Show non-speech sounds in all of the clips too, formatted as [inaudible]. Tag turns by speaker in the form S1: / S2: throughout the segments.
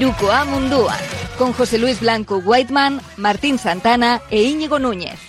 S1: Iruko Amundúa, con José Luis Blanco Whiteman, Martín Santana e Íñigo Núñez.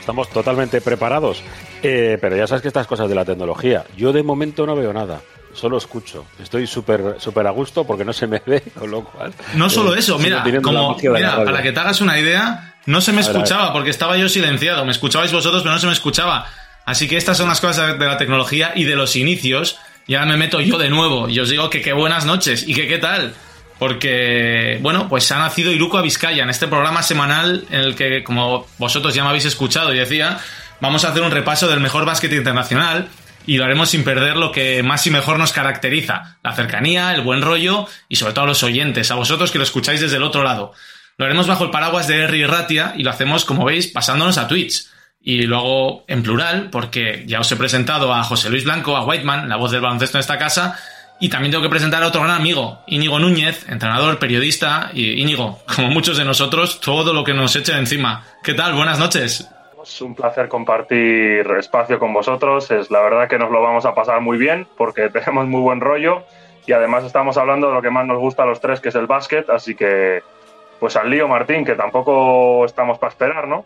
S2: Estamos totalmente preparados, eh, pero ya sabes que estas cosas de la tecnología, yo de momento no veo nada solo escucho. Estoy súper súper a gusto porque no se me [laughs] ve, con lo cual.
S3: No solo eh, eso, mira, como, mira, para que te hagas una idea, no se me escuchaba porque estaba yo silenciado. Me escuchabais vosotros, pero no se me escuchaba. Así que estas son las cosas de la tecnología y de los inicios. Ya me meto yo de nuevo y os digo que qué buenas noches y que qué tal. Porque, bueno, pues ha nacido Iruko a Vizcaya en este programa semanal en el que, como vosotros ya me habéis escuchado y decía, vamos a hacer un repaso del mejor básquet internacional y lo haremos sin perder lo que más y mejor nos caracteriza, la cercanía, el buen rollo y sobre todo a los oyentes, a vosotros que lo escucháis desde el otro lado. Lo haremos bajo el paraguas de R y Ratia y lo hacemos, como veis, pasándonos a Twitch. Y luego en plural, porque ya os he presentado a José Luis Blanco, a Whiteman, la voz del baloncesto en esta casa, y también tengo que presentar a otro gran amigo, Íñigo Núñez, entrenador, periodista, y Íñigo, como muchos de nosotros, todo lo que nos eche encima. ¿Qué tal? Buenas noches.
S4: Es un placer compartir espacio con vosotros. Es la verdad que nos lo vamos a pasar muy bien porque [laughs] tenemos muy buen rollo y además estamos hablando de lo que más nos gusta a los tres, que es el básquet. Así que, pues al lío, Martín, que tampoco estamos para esperar, ¿no?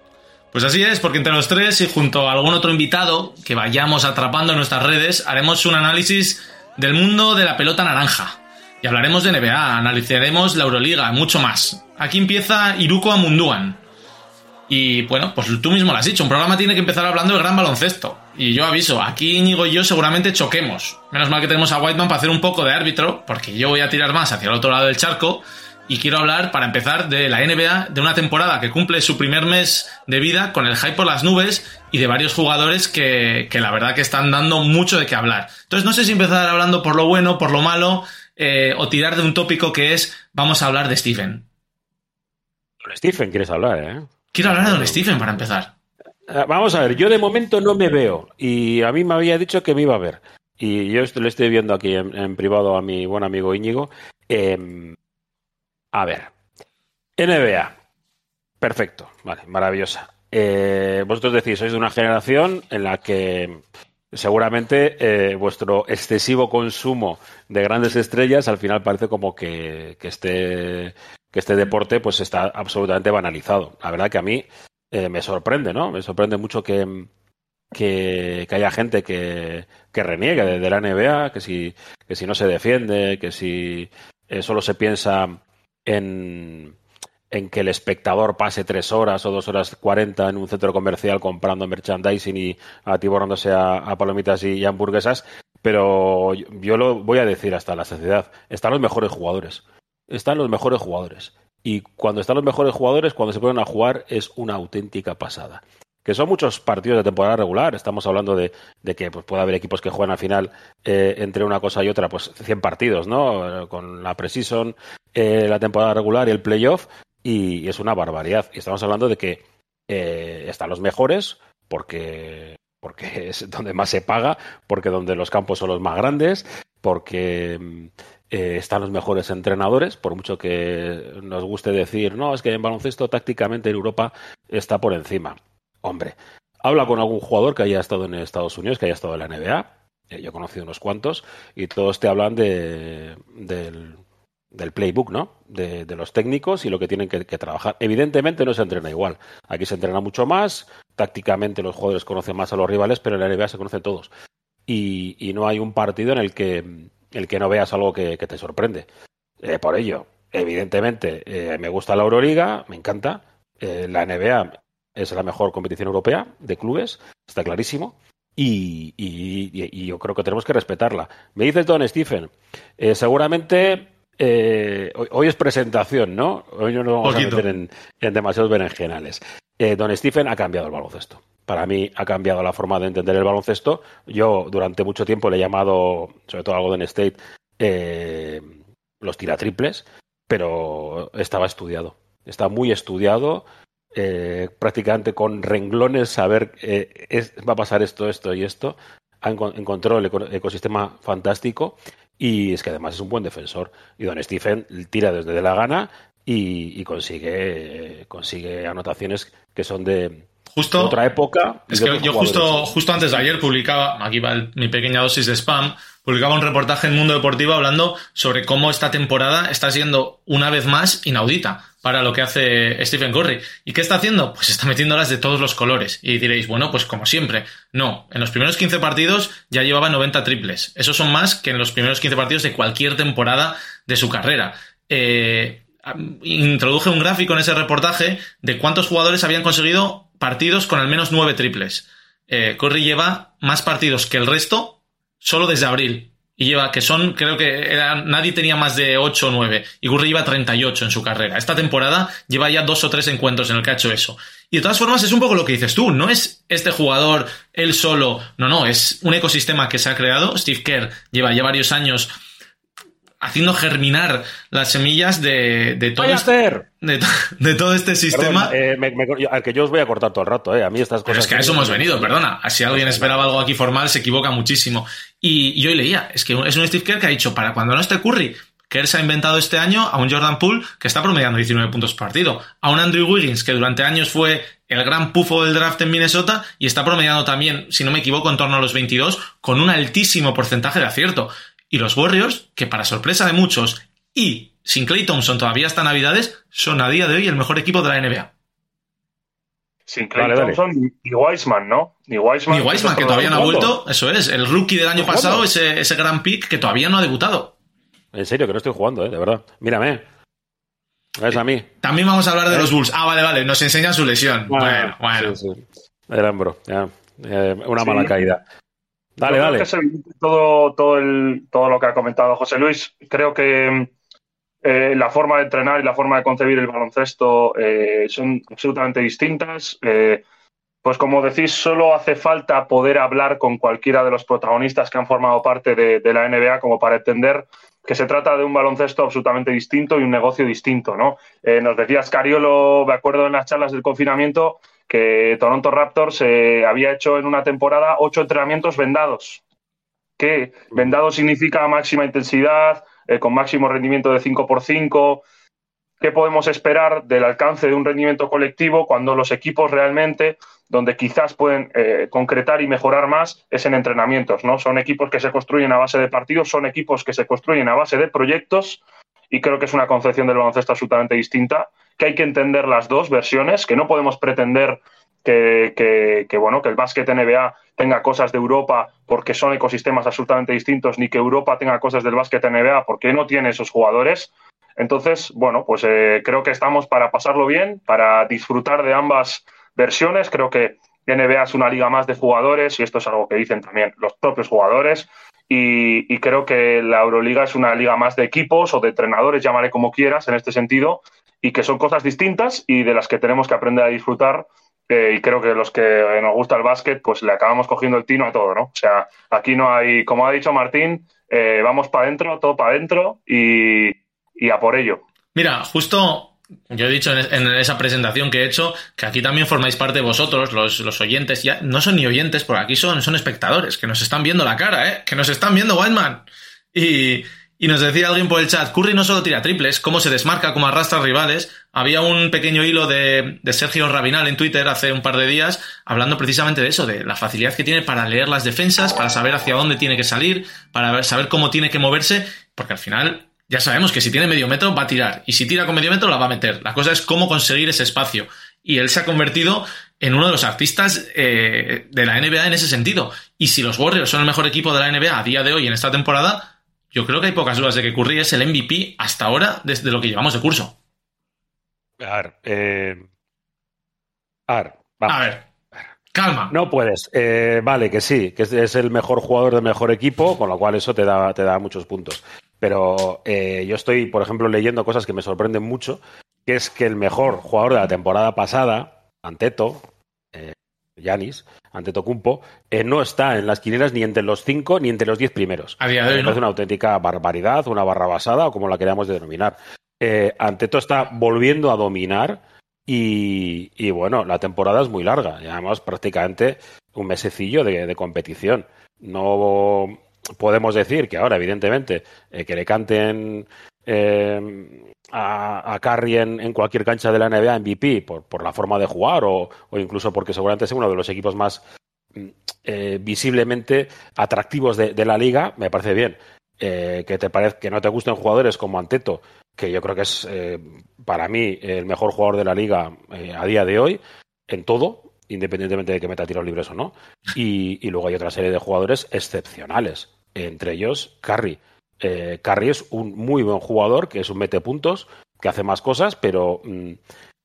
S3: Pues así es, porque entre los tres y junto a algún otro invitado que vayamos atrapando en nuestras redes, haremos un análisis del mundo de la pelota naranja. Y hablaremos de NBA, analizaremos la Euroliga, mucho más. Aquí empieza Iruko Amunduan. Y bueno, pues tú mismo lo has dicho, un programa tiene que empezar hablando del gran baloncesto. Y yo aviso, aquí Íñigo y yo seguramente choquemos. Menos mal que tenemos a Whiteman para hacer un poco de árbitro, porque yo voy a tirar más hacia el otro lado del charco y quiero hablar, para empezar, de la NBA, de una temporada que cumple su primer mes de vida con el hype por las nubes y de varios jugadores que, la verdad que están dando mucho de qué hablar. Entonces no sé si empezar hablando por lo bueno, por lo malo, eh, o tirar de un tópico que es, vamos a hablar de Stephen.
S2: Stephen quieres hablar, ¿eh?
S3: Quiero hablar de Don Stephen para empezar.
S2: Eh, vamos a ver, yo de momento no me veo y a mí me había dicho que me iba a ver. Y yo le estoy viendo aquí en, privado a mi buen amigo Íñigo. Em, a ver. NBA. Perfecto. Vale, maravillosa. Eh, vosotros decís, sois de una generación en la que seguramente eh, vuestro excesivo consumo de grandes estrellas al final parece como que, este, que este deporte pues está absolutamente banalizado. La verdad que a mí eh, me sorprende, ¿no? Me sorprende mucho que, que, haya gente que, que reniegue de, la NBA, que si, que si no se defiende, que si solo se piensa en, que el espectador pase tres horas o dos horas cuarenta en un centro comercial comprando merchandising y atiborrándose a, palomitas y, hamburguesas, pero yo, lo voy a decir hasta la sociedad. Están los mejores jugadores. Están los mejores jugadores. Y cuando están los mejores jugadores, cuando se ponen a jugar, es una auténtica pasada. Que son muchos partidos de temporada regular. Estamos hablando de, que pues, puede haber equipos que juegan al final eh, entre una cosa y otra, pues 100 partidos, ¿no? Con la preseason, eh, la temporada regular y el playoff, y, es una barbaridad. Y estamos hablando de que eh, están los mejores, porque, porque [laughs] es donde más se paga, porque donde los campos son los más grandes, porque mm, eh, están los mejores entrenadores, por mucho que nos guste decir, no, es que en baloncesto tácticamente en Europa está por encima. Hombre, habla con algún jugador que haya estado en Estados Unidos, que haya estado en la NBA, yo he conocido unos cuantos, y todos te hablan de, del, del playbook, ¿no? De, los técnicos y lo que tienen que, trabajar. Evidentemente no se entrena igual. Aquí se entrena mucho más, tácticamente los jugadores conocen más a los rivales, pero en la NBA se conocen todos. Y, no hay un partido en el que, el que no veas algo que, te sorprende. Eh, por ello, evidentemente, eh, me gusta la Euroliga, me encanta. Eh, la NBA es la mejor competición europea de clubes, está clarísimo. Y, y, yo creo que tenemos que respetarla. Me dices, Don Stephen, seguramente eh, hoy, es presentación, ¿no? Hoy no nos vamos a meter en, demasiados berenjenales. Eh, don Stephen ha cambiado el baloncesto. Para mí ha cambiado la forma de entender el baloncesto. Yo durante mucho tiempo le he llamado, sobre todo a Golden State, eh, los tiratriples, pero estaba estudiado. Está muy estudiado, prácticamente con renglones, saber va a pasar esto, esto y esto. encontró el ecosistema fantástico y es que además es un buen defensor. Y Don Stephen tira desde la gana y, consigue, consigue anotaciones que son de, otra época.
S3: Es que yo justo, justo antes de ayer publicaba, aquí va mi pequeña dosis de spam, publicaba un reportaje en Mundo Deportivo hablando sobre cómo esta temporada está siendo una vez más inaudita para lo que hace Stephen Curry. ¿Y qué está haciendo? Pues está metiéndolas de todos los colores. Y diréis, bueno, pues como siempre. No, en los primeros 15 partidos ya llevaba 90 triples. Esos son más que en los primeros 15 partidos de cualquier temporada de su carrera. Eh, introduje un gráfico en ese reportaje de cuántos jugadores habían conseguido partidos con al menos 9 triples. Eh, Curry lleva más partidos que el resto solo desde abril. Y lleva, que son, creo que nadie tenía más de 8 o 9. Y Curry lleva 38 en su carrera. Esta temporada lleva ya dos o tres encuentros en el que ha hecho eso. Y de todas formas es un poco lo que dices tú. No es este jugador él solo. No, no, es un ecosistema que se ha creado. Steve Kerr lleva ya varios años haciendo germinar las semillas de, de todo, este, de, todo este sistema.
S2: Eh, al que yo os voy a cortar todo el rato, eh. a mí estas cosas.
S3: Pero es que a eso hemos venido, perdona. Si alguien esperaba algo aquí formal, se equivoca muchísimo. Y, yo leía, es que es un Steve Kerr que ha dicho, para cuando no esté Curry, Kerr se ha inventado este año a un Jordan Poole que está promediando 19 puntos por partido, a un Andrew Wiggins que durante años fue el gran pufo del draft en Minnesota y está promediando también, si no me equivoco, en torno a los 22 con un altísimo porcentaje de acierto. Y los Warriors, que para sorpresa de muchos y sin Clay Thompson todavía hasta Navidades, son a día de hoy el mejor equipo de la NBA.
S4: Sin Clay Thompson y Wiseman, ¿no?
S3: Y Wiseman, que todavía no ha vuelto, eso es, el rookie del año pasado, ese, ese gran pick que todavía no ha debutado.
S2: En serio, que no estoy jugando, ¿eh? de verdad. Mírame. Es a mí.
S3: También vamos a hablar de ¿Eh? los Bulls. Ah, vale, vale. Nos enseñan su lesión. Bueno, bueno. Sí,
S2: Era bro. Eh, una mala caída. Dale, dale.
S4: todo, todo, el, todo lo que ha comentado José Luis. Creo que eh, la forma de entrenar y la forma de concebir el baloncesto eh, son absolutamente distintas. Eh, pues como decís, solo hace falta poder hablar con cualquiera de los protagonistas que han formado parte de, de, la NBA como para entender que se trata de un baloncesto absolutamente distinto y un negocio distinto, ¿no? nos decía Scariolo, me acuerdo en las charlas del confinamiento, que Toronto Raptors eh, había hecho en una temporada ocho entrenamientos vendados. Que vendado significa máxima intensidad, eh, con máximo rendimiento de 5x5. ¿Qué podemos esperar del alcance de un rendimiento colectivo cuando los equipos realmente, donde quizás pueden eh, concretar y mejorar más, es en entrenamientos? ¿no? Son equipos que se construyen a base de partidos, son equipos que se construyen a base de proyectos y creo que es una concepción del baloncesto absolutamente distinta que hay que entender las dos versiones, que no podemos pretender que, bueno, que el básquet NBA tenga cosas de Europa porque son ecosistemas absolutamente distintos, ni que Europa tenga cosas del básquet NBA porque no tiene esos jugadores. Entonces, bueno, pues eh, creo que estamos para pasarlo bien, para disfrutar de ambas versiones. Creo que NBA es una liga más de jugadores y esto es algo que dicen también los propios jugadores. Y, y, creo que la Euroliga es una liga más de equipos o de entrenadores, llámale como quieras en este sentido, y que son cosas distintas y de las que tenemos que aprender a disfrutar. Eh, y creo que los que nos gusta el básquet, pues le acabamos cogiendo el tino a todo, ¿no? O sea, aquí no hay, como ha dicho Martín, eh, vamos para adentro, todo para adentro y, a por ello.
S3: Mira, justo yo he dicho en, esa presentación que he hecho que aquí también formáis parte de vosotros, los, los, oyentes. Ya no son ni oyentes, por aquí son, son espectadores, que nos están viendo la cara, ¿eh? Que nos están viendo, Wildman. Y, y nos decía alguien por el chat, Curry no solo tira triples, cómo se desmarca, cómo arrastra rivales. Había un pequeño hilo de, Sergio Rabinal en Twitter hace un par de días hablando precisamente de eso, de la facilidad que tiene para leer las defensas, para saber hacia dónde tiene que salir, para saber cómo tiene que moverse, porque al final ya sabemos que si tiene medio metro va a tirar y si tira con medio metro la va a meter. La cosa es cómo conseguir ese espacio. Y él se ha convertido en uno de los artistas eh, de la NBA en ese sentido. Y si los Warriors son el mejor equipo de la NBA a día de hoy en esta temporada, yo creo que hay pocas dudas de que Curry es el MVP hasta ahora desde lo que llevamos de curso.
S2: A ver, eh... a ver,
S3: A ver, calma.
S2: No puedes. Eh, vale, que sí, que es, el mejor jugador del mejor equipo, con lo cual eso te da, te da muchos puntos. Pero eh, yo estoy, por ejemplo, leyendo cosas que me sorprenden mucho, que es que el mejor jugador de la temporada pasada, Anteto, Yanis, ante Tocumpo, eh, no está en las quinielas ni entre los cinco ni entre los diez primeros.
S3: A día de
S2: Es una auténtica barbaridad, una barra basada o como la queramos denominar. Eh, Anteto está volviendo a dominar y, bueno, la temporada es muy larga. Llevamos prácticamente un mesecillo de, competición. No podemos decir que ahora, evidentemente, eh, que le canten eh, a, a Curry en, cualquier cancha de la NBA MVP por, por la forma de jugar o, incluso porque seguramente es uno de los equipos más mm, eh, visiblemente atractivos de, la liga, me parece bien. Eh, que te parece que no te gusten jugadores como Anteto, que yo creo que es eh, para mí el mejor jugador de la liga a día de hoy, en todo, independientemente de que meta tiros libres o no. Y, y luego hay otra serie de jugadores excepcionales, entre ellos Curry. Eh, es un muy buen jugador, que es un mete puntos, que hace más cosas, pero mm,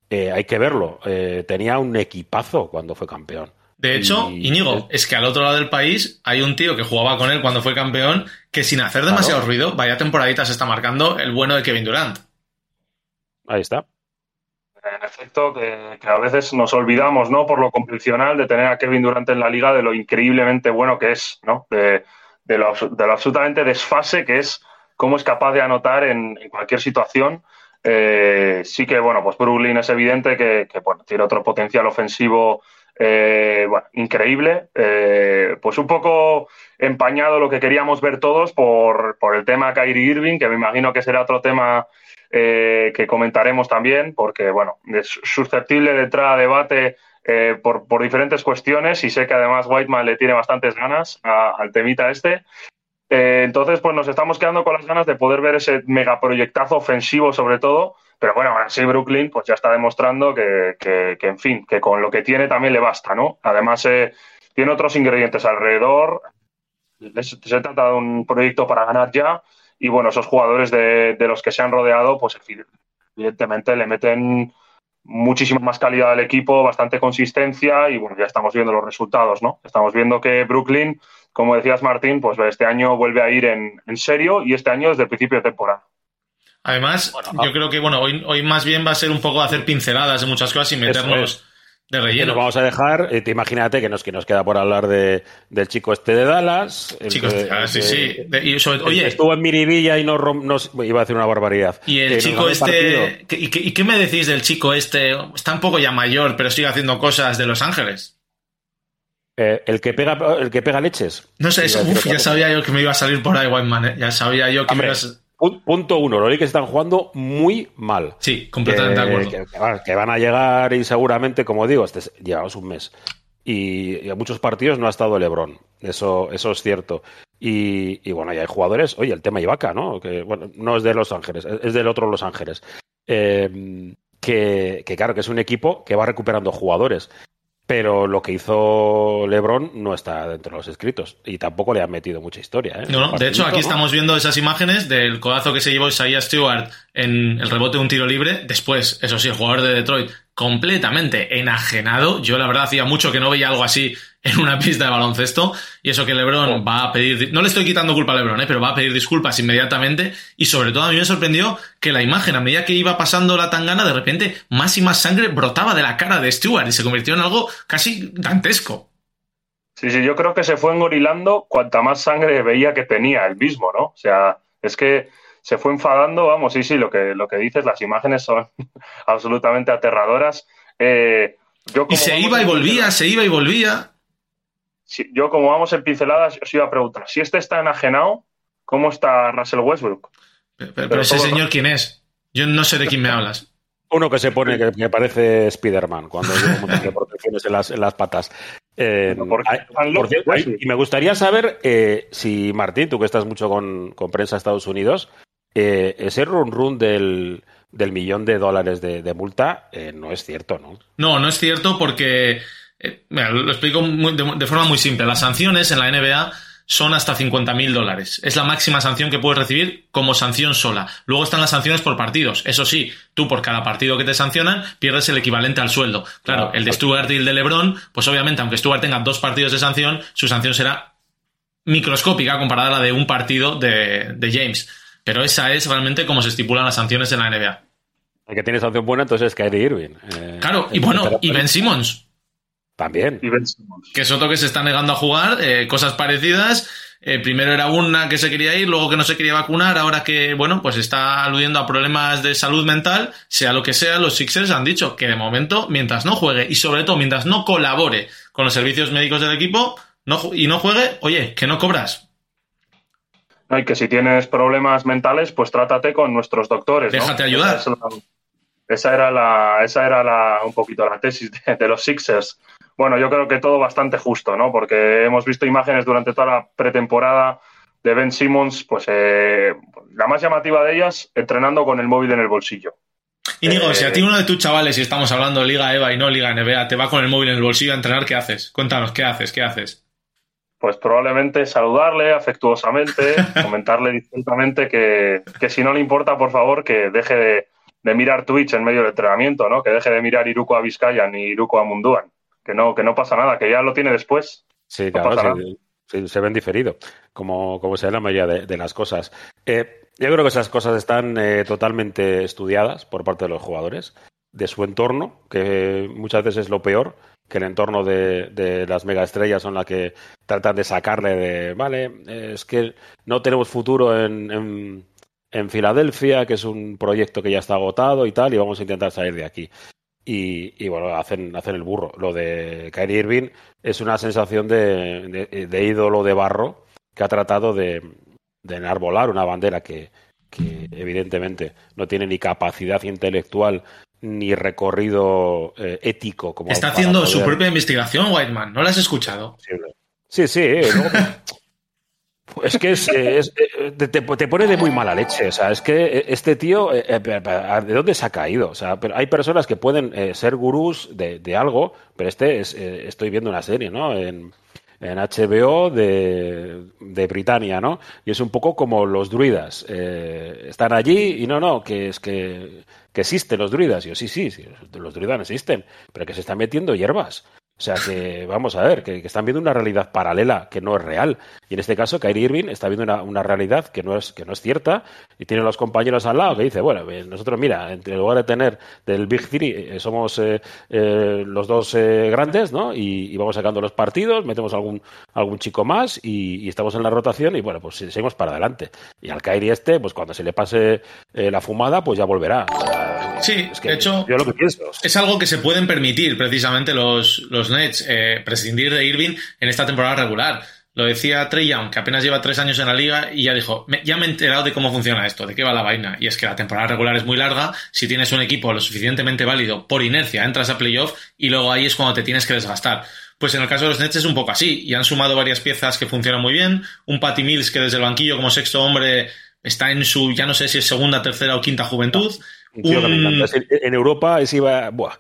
S2: eh, hay que verlo. Eh, tenía un equipazo cuando fue campeón.
S3: De hecho, Íñigo, es que al otro lado del país hay un tío que jugaba con él cuando fue campeón, que sin hacer demasiado ruido, vaya temporadita se está marcando el bueno de Kevin Durant.
S2: Ahí está.
S4: En efecto, que, a veces nos olvidamos, ¿no? Por lo convencional de tener a Kevin Durant en la liga, de lo increíblemente bueno que es, ¿no? De, lo, absolutamente desfase que es cómo es capaz de anotar en, cualquier situación. Eh, sí que, bueno, pues Brooklyn es evidente que, tiene otro potencial ofensivo eh, increíble. Eh, pues un poco empañado lo que queríamos ver todos por, por el tema Kyrie Irving, que me imagino que será otro tema que comentaremos también, porque, bueno, es susceptible de entrar a debate eh, por, diferentes cuestiones y sé que además Whiteman le tiene bastantes ganas al temita este. Eh, entonces, pues nos estamos quedando con las ganas de poder ver ese megaproyectazo ofensivo sobre todo, pero bueno, ahora sí Brooklyn pues ya está demostrando que, en fin, que con lo que tiene también le basta, ¿no? Además, eh, tiene otros ingredientes alrededor, se trata de un proyecto para ganar ya y bueno, esos jugadores de, de los que se han rodeado, pues evidentemente le meten muchísima más calidad del equipo, bastante consistencia y bueno, ya estamos viendo los resultados, ¿no? Estamos viendo que Brooklyn, como decías Martín, pues este año vuelve a ir en, serio y este año desde el principio de temporada.
S3: Además, yo creo que bueno, hoy, hoy más bien va a ser un poco hacer pinceladas de muchas cosas y meternos de relleno.
S2: Nos vamos a dejar, eh, te imagínate que nos, que nos queda por hablar de, del chico este de Dallas.
S3: Chico
S2: de
S3: sí, sí.
S2: oye, estuvo en Miribilla y no, iba a decir una barbaridad.
S3: Y el chico este. ¿y qué, me decís del chico este? Está un poco ya mayor, pero sigue haciendo cosas de Los Ángeles.
S2: Eh, el que pega el que pega leches.
S3: No sé, ya sabía yo que me iba a salir por ahí, Whiteman. ¿eh? Ya sabía yo que me ibas
S2: Punto uno, los Lakers están jugando muy mal.
S3: Sí, completamente de acuerdo.
S2: Que, van a llegar y seguramente, como digo, este, llevamos un mes. Y, a muchos partidos no ha estado Lebron. Eso, eso es cierto. Y, bueno, ya hay jugadores. Oye, el tema Ibaka, ¿no? Que bueno, no es de Los Ángeles, es del otro Los Ángeles. Eh, que, que, claro, que es un equipo que va recuperando jugadores pero lo que hizo LeBron no está dentro de los escritos y tampoco le han metido mucha historia. ¿eh?
S3: No, no. De hecho, aquí estamos viendo esas imágenes del codazo que se llevó Isaiah Stewart en el rebote de un tiro libre. Después, eso sí, el jugador de Detroit completamente enajenado. Yo, la verdad, hacía mucho que no veía algo así en una pista de baloncesto. Y eso que LeBron oh. va a pedir. No le estoy quitando culpa a LeBron, ¿eh? pero va a pedir disculpas inmediatamente. Y sobre todo, a mí me sorprendió que la imagen, a medida que iba pasando la tangana, de repente más y más sangre brotaba de la cara de Stewart y se convirtió en algo casi dantesco.
S4: Sí, sí, yo creo que se fue engorilando cuanta más sangre veía que tenía el mismo, ¿no? O sea, es que se fue enfadando, vamos, sí, sí, lo que, lo que dices, las imágenes son [laughs] absolutamente aterradoras. Eh,
S3: y se iba y volvía, se iba y volvía
S4: yo como vamos en pinceladas, os iba a preguntar, si este está enajenado, ¿cómo está Russell Westbrook?
S3: Pero, ese señor, ¿quién es? Yo no sé de quién me hablas.
S2: Uno que se pone que me parece Spider-Man cuando lleva un de protecciones en las, en las patas. Eh, y me gustaría saber eh, si, Martín, tú que estás mucho con, con prensa de Estados Unidos, eh, ese run run del, del, millón de dólares de, de multa no es cierto, ¿no?
S3: No, no es cierto porque eh, lo explico de, forma muy simple. Las sanciones en la NBA son hasta 50.000 dólares. Es la máxima sanción que puedes recibir como sanción sola. Luego están las sanciones por partidos. Eso sí, tú por cada partido que te sancionan pierdes el equivalente al sueldo. Claro, el de Stuart y el de LeBron, pues obviamente, aunque Stuart tenga dos partidos de sanción, su sanción será microscópica comparada a la de un partido de, James. Pero esa es realmente como se estipulan las sanciones en la NBA.
S2: El que tiene sanción buena entonces es Kyrie Irving.
S3: Eh, claro, y bueno, y Ben Simmons.
S2: También.
S3: Que es otro que se está negando a jugar, eh, cosas parecidas. Eh, primero era una que se quería ir, luego que no se quería vacunar, ahora que, bueno, pues está aludiendo a problemas de salud mental, sea lo que sea, los Sixers han dicho que de momento, mientras no juegue y sobre todo mientras no colabore con los servicios médicos del equipo no, y no juegue, oye, que no cobras.
S4: No, y que si tienes problemas mentales, pues trátate con nuestros doctores.
S3: Déjate ayudar.
S4: Esa, era la, esa era la, un poquito la tesis de, los Sixers. Bueno, yo creo que todo bastante justo, ¿no? Porque hemos visto imágenes durante toda la pretemporada de Ben Simmons, pues eh, la más llamativa de ellas, entrenando con el móvil en el bolsillo.
S3: Y digo, si a ti eh, uno de tus chavales, si estamos hablando de Liga EVA y no Liga NBA, te va con el móvil en el bolsillo a entrenar, ¿qué haces? Cuéntanos, ¿qué haces? ¿Qué haces?
S4: Pues probablemente saludarle afectuosamente, [laughs] comentarle discretamente que, si no le importa, por favor, que deje de, mirar Twitch en medio del entrenamiento, ¿no? Que deje de mirar Iruko a Vizcaya ni Iruko a Munduan. Que no, que no pasa nada, que ya lo tiene después.
S2: Sí, claro, se ven diferido, como, como se ve la mayoría de, las cosas. Eh, yo creo que esas cosas están eh, totalmente estudiadas por parte de los jugadores, de su entorno, que muchas veces es lo peor, que el entorno de, de las megaestrellas son las que tratan de sacarle de, vale, es que no tenemos futuro en, en, en, Filadelfia, que es un proyecto que ya está agotado y tal, y vamos a intentar salir de aquí. Y, y bueno, hacen, hacen el burro. Lo de Kyrie Irving es una sensación de, de ídolo de barro que ha tratado de, de enarbolar una bandera que, evidentemente no tiene ni capacidad intelectual ni recorrido eh, ético. Como
S3: Está haciendo su propia investigación, Whiteman. ¿No la has escuchado?
S2: Sí, sí. [laughs] es que es, te, pone de muy mala leche. O sea, es que este tío, eh, eh, ¿de dónde se ha caído? O sea, pero hay personas que pueden ser gurús de, de, algo, pero este es, estoy viendo una serie, ¿no? En, HBO de, de Britania, ¿no? Y es un poco como los druidas. Eh, están allí y no, no, que es que, que existen los druidas. Y yo, sí, sí, sí, los druidas existen, pero que se están metiendo hierbas. O sea que, vamos a ver, que, están viendo una realidad paralela que no es real. Y en este caso, Kyrie Irving está viendo una, una, realidad que no, es, que no es cierta y tiene los compañeros al lado que dice, bueno, eh, nosotros, mira, en lugar de tener del Big Three, eh, somos eh, los dos grandes, ¿no? Y, vamos sacando los partidos, metemos algún, algún chico más y, estamos en la rotación y, bueno, pues seguimos para adelante. Y al Kyrie este, pues cuando se le pase la fumada, pues ya volverá.
S3: sí, es que, de hecho, yo lo que pienso. es algo que se pueden permitir precisamente los, los Nets eh, prescindir de Irving en esta temporada regular. Lo decía Trey Young, que apenas lleva tres años en la liga y ya dijo, ya me he enterado de cómo funciona esto, de qué va la vaina. Y es que la temporada regular es muy larga, si tienes un equipo lo suficientemente válido, por inercia entras a playoff y luego ahí es cuando te tienes que desgastar. Pues en el caso de los Nets es un poco así, y han sumado varias piezas que funcionan muy bien, un Patty Mills que desde el banquillo como sexto hombre está en su, ya no sé si es segunda, tercera o quinta juventud.
S2: En Europa es iba, buah,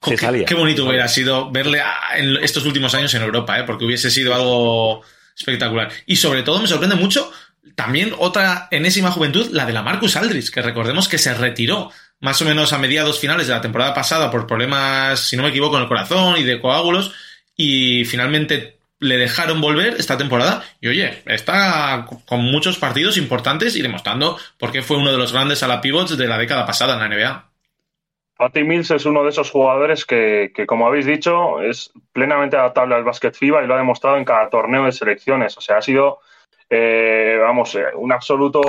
S3: Qué, bonito hubiera sido verle en estos últimos años en Europa, ¿eh? porque hubiese sido algo espectacular. Y sobre todo me sorprende mucho también otra enésima juventud, la de la Marcus Aldridge, que recordemos que se retiró más o menos a mediados finales de la temporada pasada por problemas, si no me equivoco, en el corazón y de coágulos, y finalmente le dejaron volver esta temporada y oye, está con muchos partidos importantes y demostrando por qué fue uno de los grandes a la pivots de la década pasada en la NBA.
S4: Patty Mills es uno de esos jugadores que, como habéis dicho, es plenamente adaptable al básquet FIBA y lo ha demostrado en cada torneo de selecciones. O sea, ha sido, eh, vamos, eh, un absoluto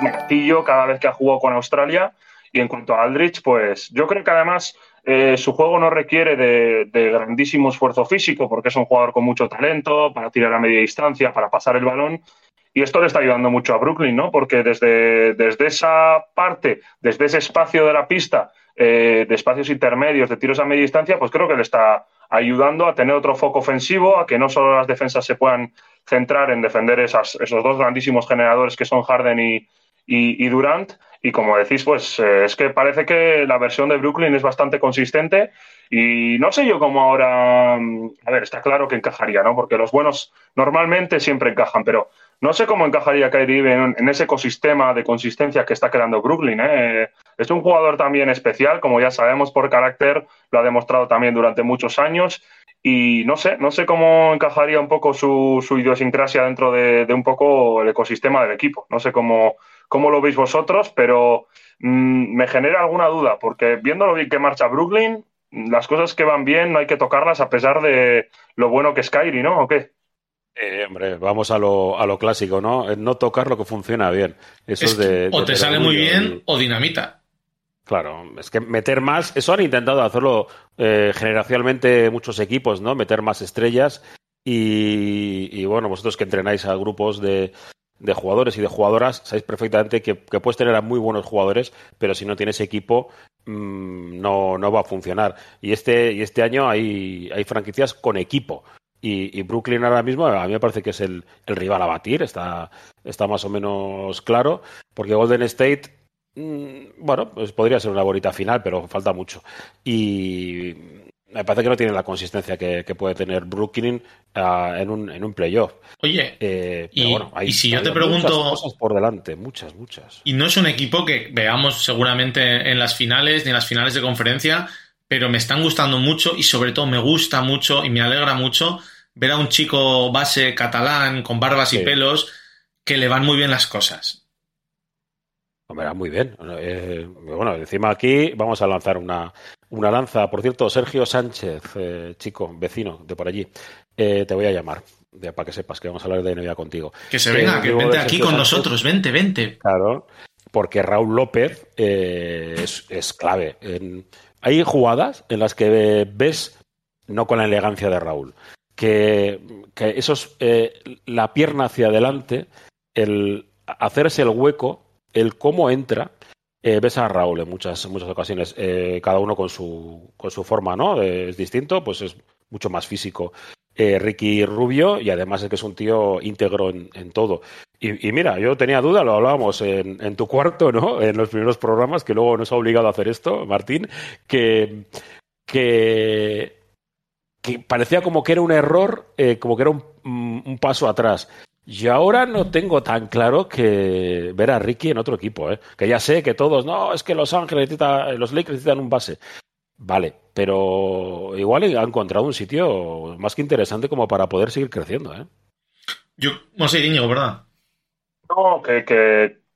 S4: martillo cada vez que ha jugado con Australia. Y en cuanto a Aldrich, pues yo creo que además eh, su juego no requiere de, de, grandísimo esfuerzo físico, porque es un jugador con mucho talento para tirar a media distancia, para pasar el balón. Y esto le está ayudando mucho a Brooklyn, ¿no? Porque desde, desde esa parte, desde ese espacio de la pista, eh, de espacios intermedios, de tiros a media distancia, pues creo que le está ayudando a tener otro foco ofensivo, a que no solo las defensas se puedan centrar en defender esos dos grandísimos generadores que son Harden y, Durant. Y como decís, pues eh, es que parece que la versión de Brooklyn es bastante consistente y no sé yo cómo ahora, mm, a ver, está claro que encajaría, ¿no? Porque los buenos normalmente siempre encajan, pero no sé cómo encajaría Kyrie en, en ese ecosistema de consistencia que está creando Brooklyn. ¿eh? Es un jugador también especial, como ya sabemos por carácter, lo ha demostrado también durante muchos años. Y no sé, no sé cómo encajaría un poco su, idiosincrasia dentro de, un poco el ecosistema del equipo. No sé cómo, cómo lo veis vosotros, pero mm, me genera alguna duda, porque viendo lo bien que marcha Brooklyn, las cosas que van bien no hay que tocarlas a pesar de lo bueno que es Kyrie, ¿no? ¿O qué?
S2: Eh, hombre, vamos a lo, a lo clásico, ¿no? No tocar lo que funciona bien. Eso es, de,
S3: o te sale muy bien o dinamita.
S2: Claro, es que meter más, eso han intentado hacerlo eh, generacionalmente muchos equipos, ¿no? Meter más estrellas y, bueno, vosotros que entrenáis a grupos de, de jugadores y de jugadoras, sabéis perfectamente que, puedes tener a muy buenos jugadores, pero si no tienes equipo, mm, no, no va a funcionar. Y este, y este año hay, hay franquicias con equipo. Y, Brooklyn ahora mismo a mí me parece que es el, el, rival a batir, está, está más o menos claro, porque Golden State, mm, bueno, pues podría ser una bonita final, pero falta mucho. Y me parece que no tiene la consistencia que, puede tener Brooklyn ah, en, un, en un playoff.
S3: Oye, eh, y, bueno, hay, si yo te pregunto.
S2: Muchas cosas por delante, muchas, muchas.
S3: Y no es un equipo que veamos seguramente en las finales ni en las finales de conferencia, pero me están gustando mucho y sobre todo me gusta mucho y me alegra mucho ver a un chico base catalán con barbas y pelos que le van muy bien las cosas.
S2: Hombre, muy bien. Eh, bueno, encima aquí vamos a lanzar una, una lanza. Por cierto, Sergio Sánchez, eh, chico, vecino de por allí, eh, te voy a llamar. para que sepas que vamos a hablar de NBA contigo.
S3: Que se venga, que vente aquí con nosotros, vente, vente.
S2: Claro, porque Raúl López es, clave. Hay jugadas en las que ves, no con la elegancia de Raúl, que, que esos, la pierna hacia adelante, el hacerse el hueco, el cómo entra, eh, ves a Raúl en muchas, muchas ocasiones, eh, cada uno con su, con su forma, ¿no? es distinto, pues es mucho más físico. Eh, Ricky Rubio, y además es que es un tío íntegro en, todo. Y, mira, yo tenía duda, lo hablábamos en, tu cuarto, ¿no? En los primeros programas, que luego nos ha obligado a hacer esto, Martín, que, que, parecía como que era un error, como que era un, paso atrás. Y ahora no tengo tan claro que ver a Ricky en otro equipo, ¿eh? que ya sé que todos, no, es que Los Ángeles los Lakers necesitan un base. Vale, pero igual ha encontrado un sitio más que interesante como para poder seguir creciendo. ¿eh?
S3: Yo no sé, Íñigo, ¿verdad?
S4: No, que,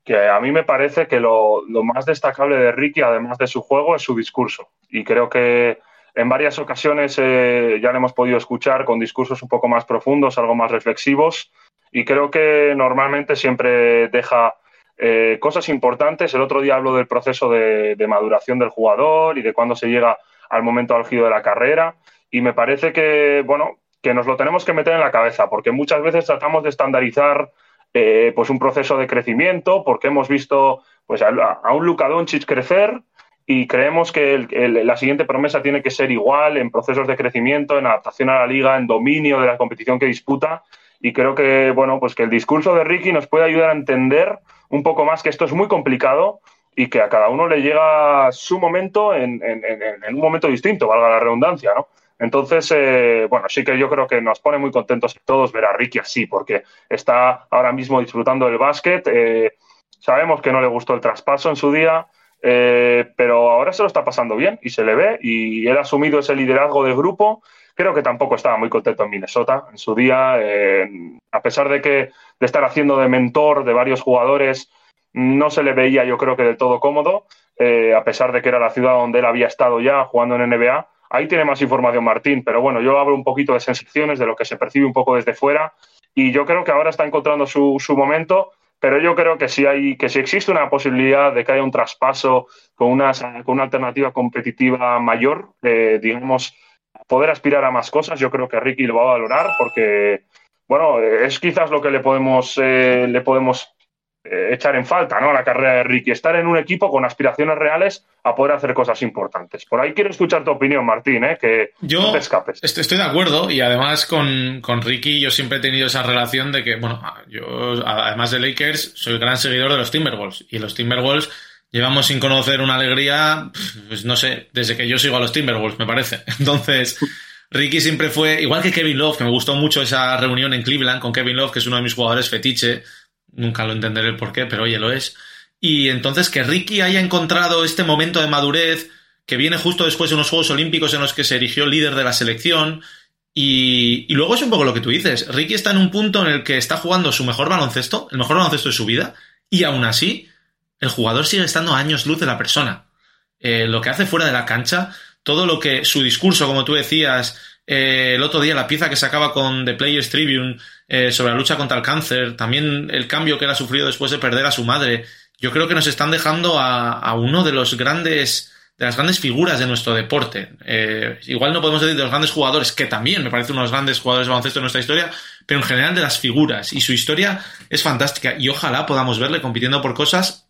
S4: que, a mí me parece que lo, más destacable de Ricky, además de su juego, es su discurso. Y creo que en varias ocasiones eh, ya le hemos podido escuchar con discursos un poco más profundos, algo más reflexivos y creo que normalmente siempre deja eh, cosas importantes. El otro día hablo del proceso de, maduración del jugador y de cuándo se llega al momento álgido de la carrera y me parece que, bueno, que nos lo tenemos que meter en la cabeza porque muchas veces tratamos de estandarizar eh, pues un proceso de crecimiento porque hemos visto pues a, un Luka Doncic crecer y creemos que la siguiente promesa tiene que ser igual en procesos de crecimiento, en adaptación a la liga, en dominio de la competición que disputa y creo que, bueno, pues que el discurso de Ricky nos puede ayudar a entender un poco más que esto es muy complicado y que a cada uno le llega su momento en, un momento distinto, valga la redundancia, ¿no? Entonces, eh, bueno, sí que yo creo que nos pone muy contentos todos ver a Ricky así, porque está ahora mismo disfrutando del básquet. Eh, sabemos que no le gustó el traspaso en su día, eh, pero ahora se lo está pasando bien y se le ve y él ha asumido ese liderazgo del grupo Creo que tampoco estaba muy contento en Minnesota en su día, eh, a pesar de que de estar haciendo de mentor de varios jugadores, no se le veía yo creo que del todo cómodo, eh, a pesar de que era la ciudad donde él había estado ya jugando en NBA. Ahí tiene más información Martín, pero bueno, yo hablo un poquito de sensaciones, de lo que se percibe un poco desde fuera, y yo creo que ahora está encontrando su, momento, pero yo creo que si hay que si existe una posibilidad de que haya un traspaso con una, con una alternativa competitiva mayor, eh, digamos, poder aspirar a más cosas. Yo creo que Ricky lo va a valorar porque, bueno, es quizás lo que le podemos, eh, le podemos eh, echar en falta ¿no? a la carrera de Ricky, estar en un equipo con aspiraciones reales a poder hacer cosas importantes. Por ahí quiero escuchar tu opinión, Martín, ¿eh? que
S3: yo
S4: no te escapes.
S3: Estoy de acuerdo y además con, con, Ricky yo siempre he tenido esa relación de que, bueno, yo además de Lakers soy gran seguidor de los Timberwolves y los Timberwolves llevamos sin conocer una alegría, pues no sé, desde que yo sigo a los Timberwolves, me parece. [laughs] Entonces, Ricky siempre fue, igual que Kevin Love, que me gustó mucho esa reunión en Cleveland con Kevin Love, que es uno de mis jugadores fetiche, nunca lo entenderé el por qué, pero oye, lo es. Y entonces que Ricky haya encontrado este momento de madurez, que viene justo después de unos Juegos Olímpicos en los que se erigió líder de la selección, y, y, luego es un poco lo que tú dices. Ricky está en un punto en el que está jugando su mejor baloncesto, el mejor baloncesto de su vida, y aún así el jugador sigue estando a años luz de la persona. Eh, lo que hace fuera de la cancha, todo lo que su discurso, como tú decías, eh, el otro día la pieza que sacaba con The Players Tribune eh, sobre la lucha contra el cáncer, también el cambio que él ha sufrido después de perder a su madre, yo creo que nos están dejando a, uno de los grandes de las grandes figuras de nuestro deporte. Eh, igual no podemos decir de los grandes jugadores, que también me parecen unos grandes jugadores de baloncesto en nuestra historia, pero en general de las figuras. Y su historia es fantástica y ojalá podamos verle compitiendo por cosas,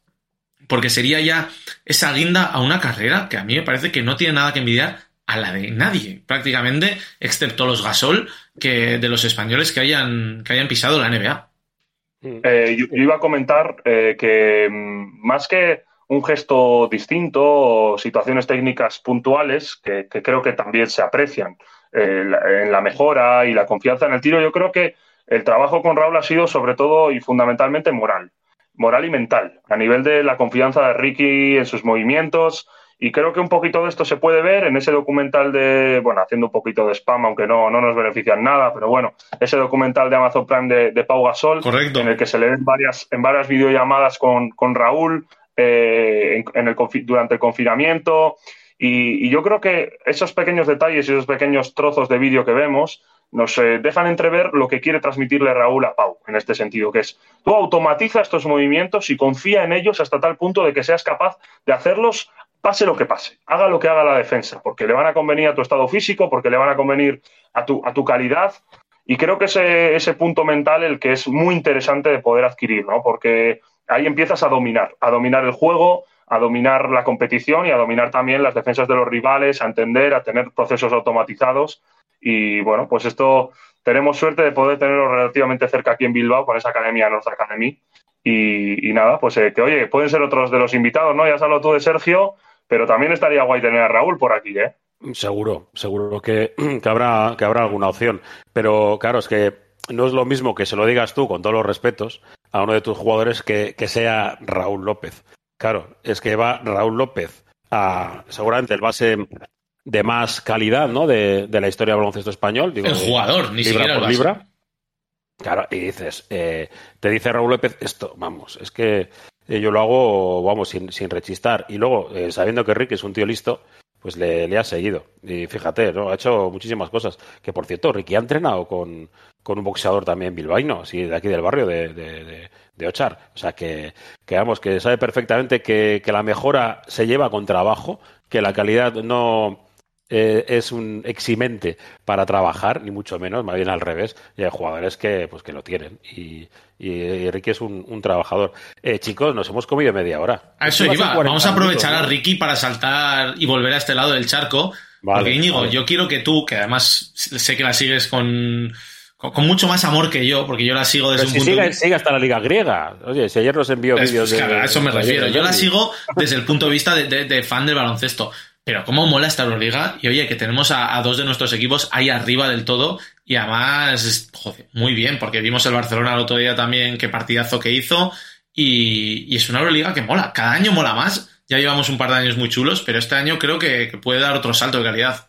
S3: porque sería ya esa guinda a una carrera que a mí me parece que no tiene nada que envidiar a la de nadie, prácticamente, excepto los Gasol, que de los españoles que hayan, que hayan pisado la NBA.
S4: Eh, yo, iba a comentar eh, que mm, más que un gesto distinto o situaciones técnicas puntuales que, creo que también se aprecian eh, en la mejora y la confianza en el tiro, yo creo que el trabajo con Raúl ha sido sobre todo y fundamentalmente moral, moral y mental, a nivel de la confianza de Ricky en sus movimientos, y creo que un poquito de esto se puede ver en ese documental de, bueno, haciendo un poquito de spam, aunque no, no nos benefician nada, pero bueno, ese documental de Amazon Prime de, de Pau Gasol,
S3: Correcto.
S4: en el que se le ven varias, en varias videollamadas con, con Raúl eh, en, el, durante el confinamiento. Y, yo creo que esos pequeños detalles y esos pequeños trozos de vídeo que vemos nos eh, dejan entrever lo que quiere transmitirle Raúl a Pau en este sentido, que es tú automatiza estos movimientos y confía en ellos hasta tal punto de que seas capaz de hacerlos pase lo que pase, haga lo que haga la defensa, porque le van a convenir a tu estado físico, porque le van a convenir a tu, a tu calidad. Y creo que ese, ese punto mental el que es muy interesante de poder adquirir, ¿no? Porque ahí empiezas a dominar, a dominar el juego, a dominar la competición y a dominar también las defensas de los rivales, a entender, a tener procesos automatizados. Y bueno, pues esto tenemos suerte de poder tenerlo relativamente cerca aquí en Bilbao con esa academia North Academy. Y, nada, pues eh, que oye, pueden ser otros de los invitados, ¿no? Ya has hablado tú de Sergio, pero también estaría guay tener a Raúl por aquí, ¿eh?
S2: Seguro, seguro que, [clears throat] habrá, que habrá alguna opción. Pero claro, es que no es lo mismo que se lo digas tú, con todos los respetos, a uno de tus jugadores que, sea Raúl López. Claro, es que va Raúl López a seguramente el base de más calidad ¿no? de, la historia del baloncesto español.
S3: el jugador, ni siquiera el
S2: libra. Claro, y dices, eh, te dice Raúl López esto, vamos, es que eh, yo lo hago, vamos, sin, sin rechistar. Y luego, eh, sabiendo que Rick es un tío listo, pues le, ha seguido. Y fíjate, ¿no? Ha hecho muchísimas cosas. Que por cierto, Ricky ha entrenado con, con un boxeador también bilbaíno, así de aquí del barrio de, de, de, Ochar. O sea que, que, vamos, que sabe perfectamente que, que la mejora se lleva con trabajo, que la calidad no, eh, es un eximente para trabajar, ni mucho menos, más bien al revés. Y hay jugadores que, pues, que lo tienen. Y, y, Ricky es un, trabajador. Eh, chicos, nos hemos comido media hora.
S3: A eso iba. Vamos a aprovechar a Ricky para saltar y volver a este lado del charco. porque Íñigo, yo quiero que tú, que además sé que la sigues con, con, mucho más amor que yo, porque yo la sigo desde un
S2: punto
S3: sigue,
S2: sigue hasta la Liga Griega. Oye, si ayer nos envió vídeos
S3: de, A eso me refiero. Yo la sigo desde el punto de vista de fan del baloncesto. Pero cómo mola esta Euroliga y oye, que tenemos a, dos de nuestros equipos ahí arriba del todo y además, joder, muy bien, porque vimos el Barcelona el otro día también, qué partidazo que hizo y, es una Euroliga que mola, cada año mola más, ya llevamos un par de años muy chulos, pero este año creo que, puede dar otro salto de calidad.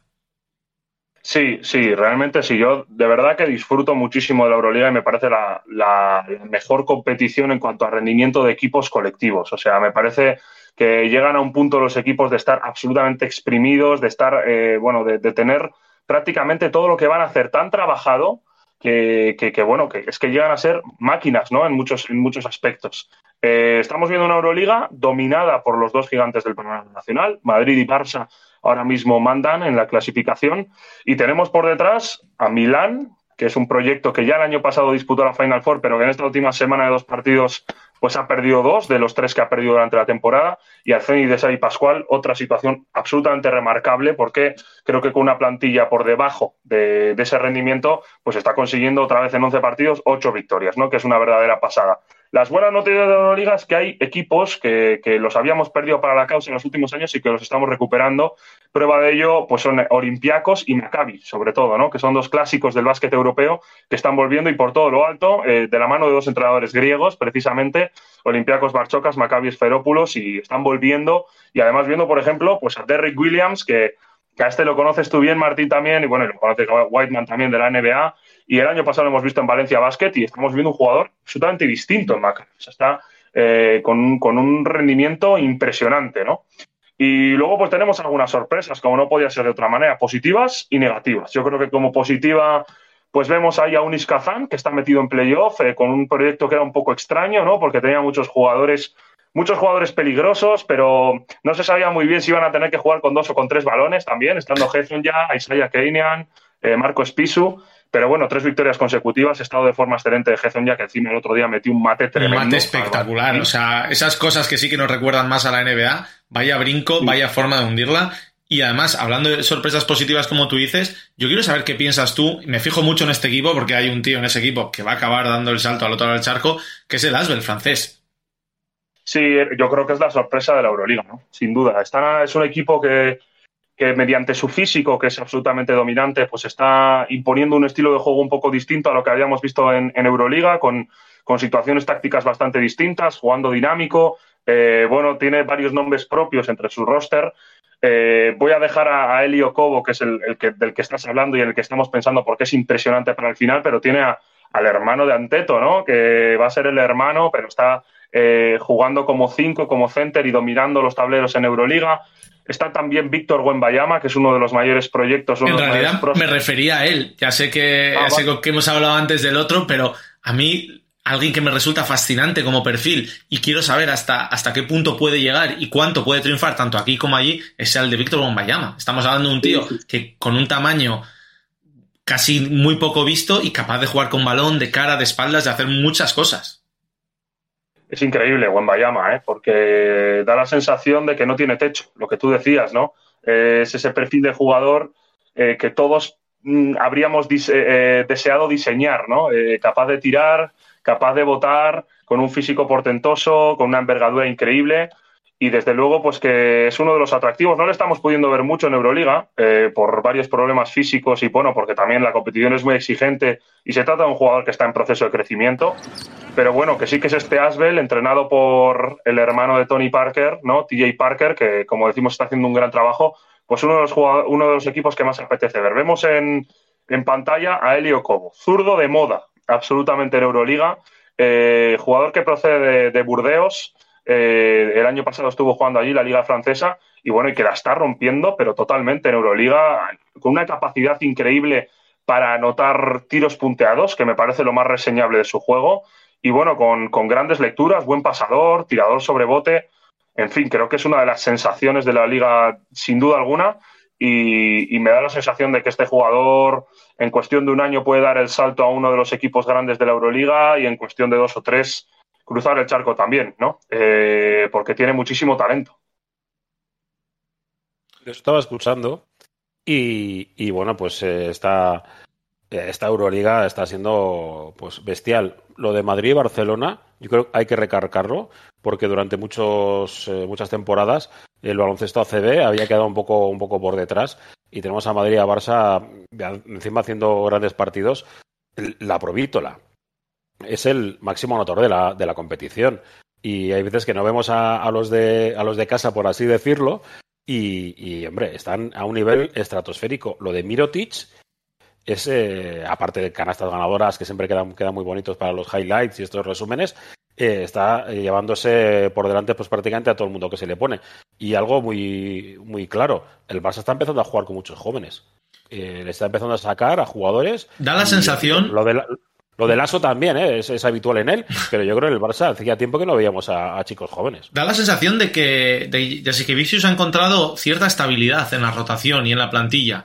S4: Sí, sí, realmente sí. Yo de verdad que disfruto muchísimo de la Euroliga y me parece la, la, mejor competición en cuanto a rendimiento de equipos colectivos. O sea, me parece que llegan a un punto los equipos de estar absolutamente exprimidos, de estar, eh, bueno, de, tener prácticamente todo lo que van a hacer tan trabajado que, que, bueno, que es que llegan a ser máquinas, ¿no? En muchos, en muchos aspectos. Eh, estamos viendo una Euroliga dominada por los dos gigantes del panorama nacional, Madrid y Barça ahora mismo mandan en la clasificación y tenemos por detrás a Milán, que es un proyecto que ya el año pasado disputó la Final Four, pero que en esta última semana de dos partidos pues ha perdido dos de los tres que ha perdido durante la temporada. Y al Zenit de Sari Pascual, otra situación absolutamente remarcable, porque creo que con una plantilla por debajo de, ese rendimiento, pues está consiguiendo otra vez en 11 partidos ocho victorias, ¿no? que es una verdadera pasada. Las buenas noticias de la Euroliga es que hay equipos que, los habíamos perdido para la causa en los últimos años y que los estamos recuperando. Prueba de ello pues son Olympiacos y Maccabi, sobre todo, ¿no? que son dos clásicos del básquet europeo que están volviendo y por todo lo alto, eh, de la mano de dos entrenadores griegos, precisamente, Olympiacos Barchocas, Maccabi Esferópulos, y están volviendo. Y además viendo, por ejemplo, pues a Derrick Williams, que, a este lo conoces tú bien, Martín, también, y bueno, lo conoce Whiteman también de la NBA y el año pasado lo hemos visto en Valencia Basket y estamos viendo un jugador absolutamente distinto en Maccabi. O sea, está eh, con, un rendimiento impresionante, ¿no? Y luego pues tenemos algunas sorpresas, como no podía ser de otra manera, positivas y negativas. Yo creo que como positiva pues vemos ahí a Unis Kazan, que está metido en playoff, eh, con un proyecto que era un poco extraño, ¿no? Porque tenía muchos jugadores muchos jugadores peligrosos, pero no se sabía muy bien si iban a tener que jugar con dos o con tres balones también, estando Hefton ya, Isaiah Keinian, eh, Marco Spisu. Pero bueno, tres victorias consecutivas, estado de forma excelente de Hefton ya que encima el otro día metió un mate tremendo.
S3: Un mate espectacular, o sea, esas cosas que sí que nos recuerdan más a la NBA, vaya brinco, vaya forma de hundirla. Y además, hablando de sorpresas positivas como tú dices, yo quiero saber qué piensas tú. Me fijo mucho en este equipo porque hay un tío en ese equipo que va a acabar dando el salto al otro lado del charco, que es el Asbel francés.
S4: Sí, yo creo que es la sorpresa de la Euroliga, ¿no? Sin duda. es un equipo que, mediante su físico, que es absolutamente dominante, pues está imponiendo un estilo de juego un poco distinto a lo que habíamos visto en, Euroliga, con, situaciones tácticas bastante distintas, jugando dinámico. Eh, bueno, tiene varios nombres propios entre su roster eh, voy a dejar a, Elio Cobo, que es el, que, del que estás hablando y en el que estamos pensando porque es impresionante para el final, pero tiene al hermano de Anteto, ¿no? Que va a ser el hermano, pero está eh, jugando como cinco, como center y dominando los tableros en Euroliga. Está también Víctor Wembayama, que es uno de los mayores proyectos.
S3: en realidad me refería a él. Ya sé que, ah, sé que hemos hablado antes del otro, pero a mí alguien que me resulta fascinante como perfil y quiero saber hasta, hasta qué punto puede llegar y cuánto puede triunfar tanto aquí como allí, es el de Víctor Bombayama. Estamos hablando de un tío que con un tamaño casi muy poco visto y capaz de jugar con balón, de cara, de espaldas, de hacer muchas cosas.
S4: Es increíble Wembayama, ¿eh? porque da la sensación de que no tiene techo, lo que tú decías, ¿no? es ese perfil de jugador eh, que todos mm, habríamos eh, deseado diseñar, ¿no? capaz de tirar, capaz de votar, con un físico portentoso, con una envergadura increíble y desde luego pues que es uno de los atractivos. No le estamos pudiendo ver mucho en Euroliga eh, por varios problemas físicos y bueno, porque también la competición es muy exigente y se trata de un jugador que está en proceso de crecimiento. Pero bueno, que sí que es este Asbel, entrenado por el hermano de Tony Parker, ¿no? TJ Parker, que como decimos está haciendo un gran trabajo, pues uno de los, uno de los equipos que más apetece ver. Vemos en, en pantalla a Helio Cobo, zurdo de moda, absolutamente en Euroliga. Eh, jugador que procede de, Burdeos. Eh, el año pasado estuvo jugando allí la Liga Francesa y bueno, y que la está rompiendo, pero totalmente en Euroliga, con una capacidad increíble para anotar tiros punteados, que me parece lo más reseñable de su juego. Y bueno, con, grandes lecturas, buen pasador, tirador sobre bote. En fin, creo que es una de las sensaciones de la liga, sin duda alguna. y me da la sensación de que este jugador en cuestión de un año puede dar el salto a uno de los equipos grandes de la Euroliga y en cuestión de dos o tres cruzar el charco también, ¿no? Eh, porque tiene muchísimo talento.
S2: Lo estaba escuchando y, bueno, pues eh, esta, esta Euroliga está siendo pues bestial. Lo de Madrid y Barcelona, yo creo que hay que recargarlo porque durante muchos, eh, muchas temporadas el baloncesto ACB había quedado un poco, un poco por detrás y tenemos a Madrid y a Barça encima haciendo grandes partidos. La Provítola es el máximo anotador de la, de la competición y hay veces que no vemos a, los de, a los de casa, por así decirlo, y, hombre, están a un nivel estratosférico. Lo de Mirotic es, eh, aparte de canastas ganadoras que siempre quedan, quedan muy bonitos para los highlights y estos resúmenes, eh, está llevándose por delante pues prácticamente a todo el mundo que se le pone. Y algo muy, muy claro, el Barça está empezando a jugar con muchos jóvenes. Eh, le está empezando a sacar a jugadores.
S3: Da la sensación...
S2: Lo de, lo del ASO también es, habitual en él, pero yo creo que en el Barça hacía tiempo que no veíamos a, chicos jóvenes.
S3: Da la sensación de que de Vicius ha encontrado cierta estabilidad en la rotación y en la plantilla.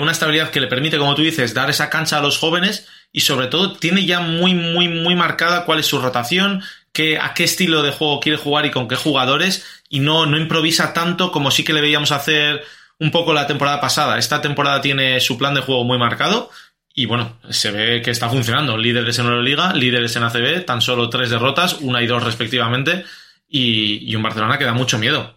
S3: una estabilidad que le permite, como tú dices, dar esa cancha a los jóvenes y sobre todo tiene ya muy, muy, muy marcada cuál es su rotación, qué, a qué estilo de juego quiere jugar y con qué jugadores y no, no improvisa tanto como sí que le veíamos hacer un poco la temporada pasada. Esta temporada tiene su plan de juego muy marcado y bueno, se ve que está funcionando. Líderes en Euroliga, líderes en ACB, tan solo tres derrotas, una y dos respectivamente y, un Barcelona que da mucho miedo.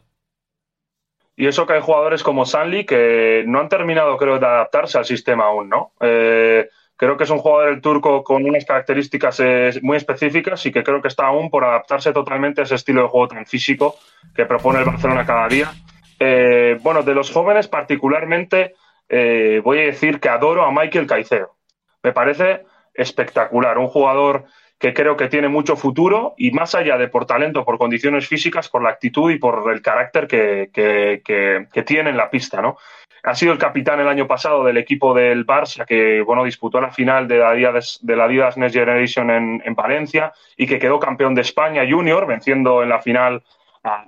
S4: Y eso que hay jugadores como Sanli que no han terminado, creo, de adaptarse al sistema aún, ¿no? Eh, Creo que es un jugador el turco con unas características eh, muy específicas y que creo que está aún por adaptarse totalmente a ese estilo de juego tan físico que propone el Barcelona cada día. Eh, bueno, de los jóvenes particularmente eh, voy a decir que adoro a Michael Caicedo. Me parece espectacular, un jugador que creo que tiene mucho futuro y más allá de por talento, por condiciones físicas, por la actitud y por el carácter que, que tiene en la pista, ¿no? ha sido el capitán el año pasado del equipo del Barça, que bueno, disputó la final de la Adidas, de la Adidas Next Generation en, en, Valencia y que quedó campeón de España Junior, venciendo en la final a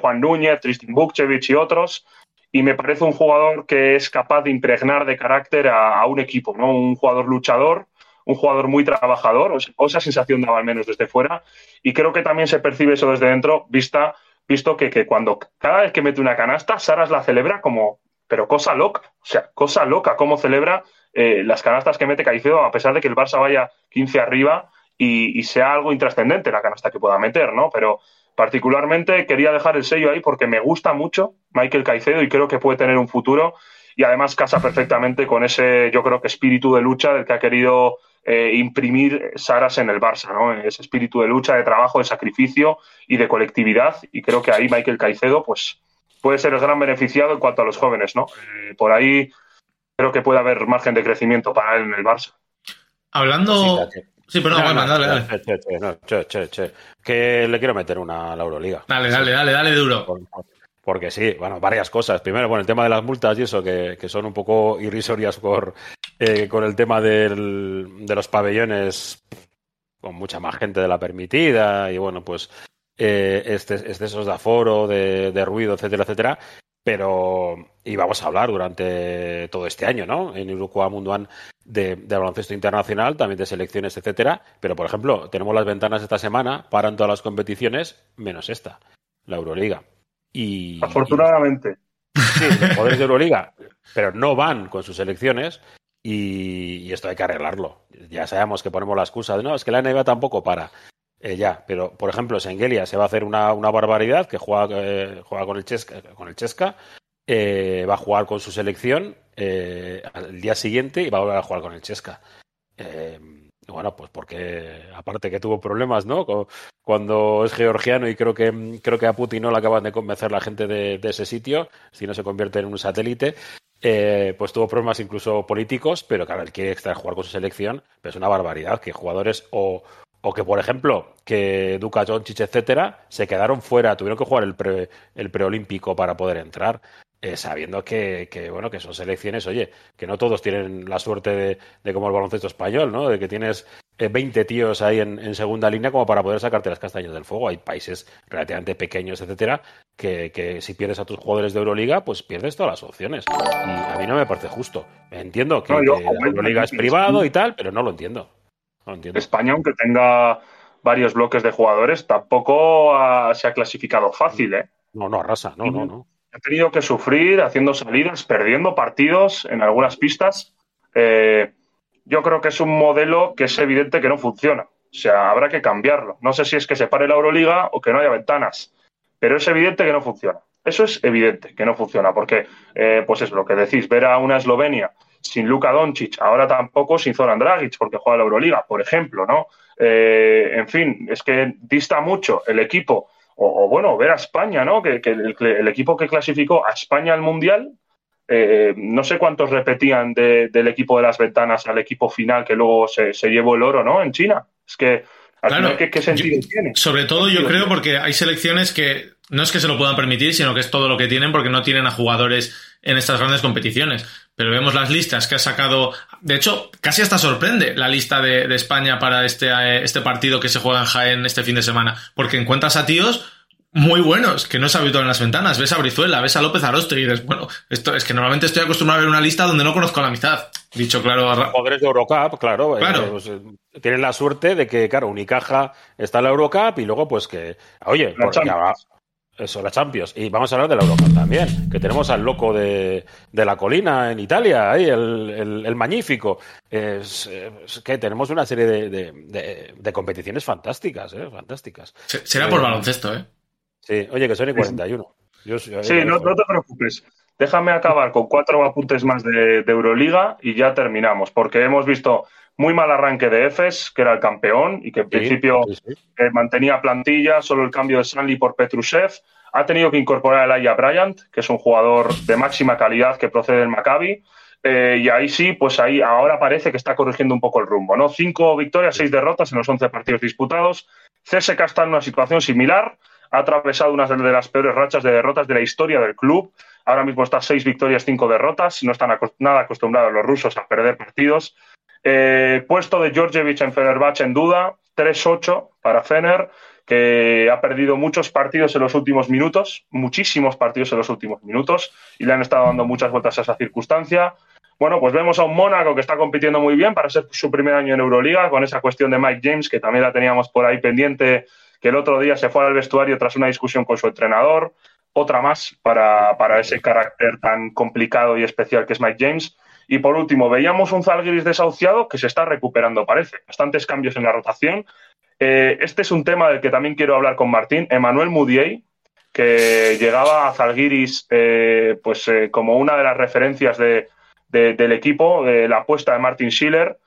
S4: Juan Núñez, Tristan Bukchevich y otros. Y me parece un jugador que es capaz de impregnar de carácter a, un equipo, ¿no? Un jugador luchador, un jugador muy trabajador, o, esa sensación daba al menos desde fuera. Y creo que también se percibe eso desde dentro, vista, visto que, que cuando cada vez que mete una canasta, Saras la celebra como pero cosa loca, o sea, cosa loca, cómo celebra eh, las canastas que mete Caicedo, a pesar de que el Barça vaya 15 arriba y, sea algo intrascendente la canasta que pueda meter, ¿no? Pero particularmente quería dejar el sello ahí porque me gusta mucho Michael Caicedo y creo que puede tener un futuro y además casa perfectamente con ese, yo creo que espíritu de lucha del que ha querido eh, imprimir Saras en el Barça, ¿no? Ese espíritu de lucha, de trabajo, de sacrificio y de colectividad y creo que ahí Michael Caicedo, pues puede ser el gran beneficiado en cuanto a los jóvenes, ¿no? Eh, por ahí creo que puede haber margen de crecimiento para él en el Barça.
S3: Hablando. Sí, pero no, bueno, dale,
S2: dale. que le quiero meter una a la Euroliga.
S3: Dale, dale, dale, dale duro.
S2: Porque sí, bueno, varias cosas. Primero, bueno, el tema de las multas y eso, que, son un poco irrisorias por, eh, con el tema del, de los pabellones con mucha más gente de la permitida y bueno, pues eh, excesos de aforo, de, de, ruido, etcétera, etcétera. Pero íbamos a hablar durante todo este año, ¿no? En Uruguay Munduan de, de, baloncesto internacional, también de selecciones, etcétera. Pero, por ejemplo, tenemos las ventanas esta semana, paran todas las competiciones, menos esta, la Euroliga. Y,
S4: Afortunadamente.
S2: sí, los poderes de Euroliga, pero no van con sus selecciones y, y, esto hay que arreglarlo. Ya sabemos que ponemos la excusa de no, es que la NBA tampoco para. Eh, ya, pero por ejemplo, Sengelia se va a hacer una, una barbaridad que juega, eh, juega con el Chesca, eh, va a jugar con su selección al día siguiente y va a volver a jugar con el Chesca. Bueno, pues porque aparte que tuvo problemas, ¿no? Cuando es georgiano y creo que creo que a Putin no le acaban de convencer la gente de, ese sitio, si no se convierte en un satélite. Pues tuvo problemas incluso políticos, pero claro, él quiere estar jugar con su selección, pero es una barbaridad que jugadores o, o que, por ejemplo, que Duca Doncic, etcétera, se quedaron fuera, tuvieron que jugar el, pre, el preolímpico para poder entrar. Eh, sabiendo que, que, bueno, que son selecciones, oye, que no todos tienen la suerte de, de como el baloncesto español, ¿no? De que tienes eh, 20 tíos ahí en, en, segunda línea como para poder sacarte las castañas del fuego. Hay países relativamente pequeños, etcétera, que, que si pierdes a tus jugadores de Euroliga, pues pierdes todas las opciones. Y a mí no me parece justo. Entiendo que, no, yo, que la Euroliga es privado y tal, pero no lo entiendo.
S4: España, aunque tenga varios bloques de jugadores, tampoco ha, se ha clasificado fácil, ¿eh?
S2: No, no, arrasa, no, no, no.
S4: Ha tenido que sufrir haciendo salidas, perdiendo partidos en algunas pistas. Eh, yo creo que es un modelo que es evidente que no funciona. O sea, habrá que cambiarlo. No sé si es que se pare la Euroliga o que no haya ventanas, pero es evidente que no funciona. Eso es evidente que no funciona, porque, eh, pues es lo que decís, ver a una Eslovenia sin Luka Doncic, ahora tampoco sin Zoran Dragic, porque juega la Euroliga, por ejemplo, ¿no? Eh, en fin, es que dista mucho el equipo, o, o bueno, ver a España, ¿no? Que, que el, el, equipo que clasificó a España al Mundial, eh, no sé cuántos repetían de, del equipo de las ventanas al equipo final que luego se, se llevó el oro, ¿no? En China. Es que, al
S3: claro,
S4: final, ¿qué, qué sentido
S3: yo,
S4: tiene?
S3: Sobre todo yo creo porque hay selecciones que no es que se lo puedan permitir, sino que es todo lo que tienen porque no tienen a jugadores en estas grandes competiciones. Pero vemos las listas que ha sacado. De hecho, casi hasta sorprende la lista de, de España para este, eh, este partido que se juega en Jaén este fin de semana. Porque encuentras a tíos muy buenos, que no es habitual en las ventanas. Ves a Brizuela, ves a López Aroste y dices, bueno, esto es que normalmente estoy acostumbrado a ver una lista donde no conozco la mitad. Dicho claro. A...
S2: Jugadores de Eurocup, claro.
S3: claro.
S2: Eh, pues, tienen la suerte de que, claro, Unicaja está en la Eurocup y luego, pues que. Oye, porque, eso, la Champions. Y vamos a hablar de la Eurocup también, que tenemos al loco de, de la colina en Italia, ahí, el, el, el magnífico. Es, es, que tenemos una serie de, de, de, de competiciones fantásticas, ¿eh? Fantásticas.
S3: Será por eh, baloncesto, ¿eh?
S2: Sí, oye, que son y 41.
S4: Yo, yo, sí, no, no, te preocupes. Déjame acabar con cuatro apuntes más de, de, Euroliga y ya terminamos, porque hemos visto muy mal arranque de EFES, que era el campeón y que en sí, principio sí, sí. Eh, mantenía plantilla, solo el cambio de Stanley por Petrushev. Ha tenido que incorporar a Elijah Bryant, que es un jugador de máxima calidad que procede del Maccabi. Eh, y ahí sí, pues ahí ahora parece que está corrigiendo un poco el rumbo, ¿no? Cinco victorias, seis derrotas en los once partidos disputados. CSK está en una situación similar, ha atravesado una de las peores rachas de derrotas de la historia del club. ahora mismo está seis victorias, cinco derrotas, no están nada acostumbrados los rusos a perder partidos. Eh, puesto de Georgievich en Fenerbahce en duda, 3-8 para Fener, que ha perdido muchos partidos en los últimos minutos, muchísimos partidos en los últimos minutos, y le han estado dando muchas vueltas a esa circunstancia. Bueno, pues vemos a un Mónaco que está compitiendo muy bien para ser su primer año en Euroliga, con esa cuestión de Mike James, que también la teníamos por ahí pendiente, que el otro día se fue al vestuario tras una discusión con su entrenador. Otra más para, para ese carácter tan complicado y especial que es Mike James. Y por último, veíamos un Zalgiris desahuciado que se está recuperando, parece. Bastantes cambios en la rotación. Eh, este es un tema del que también quiero hablar con Martín. Emmanuel Mudiay, que llegaba a Zalgiris eh, pues, eh, como una de las referencias de, del equipo, la apuesta de Martin Schiller,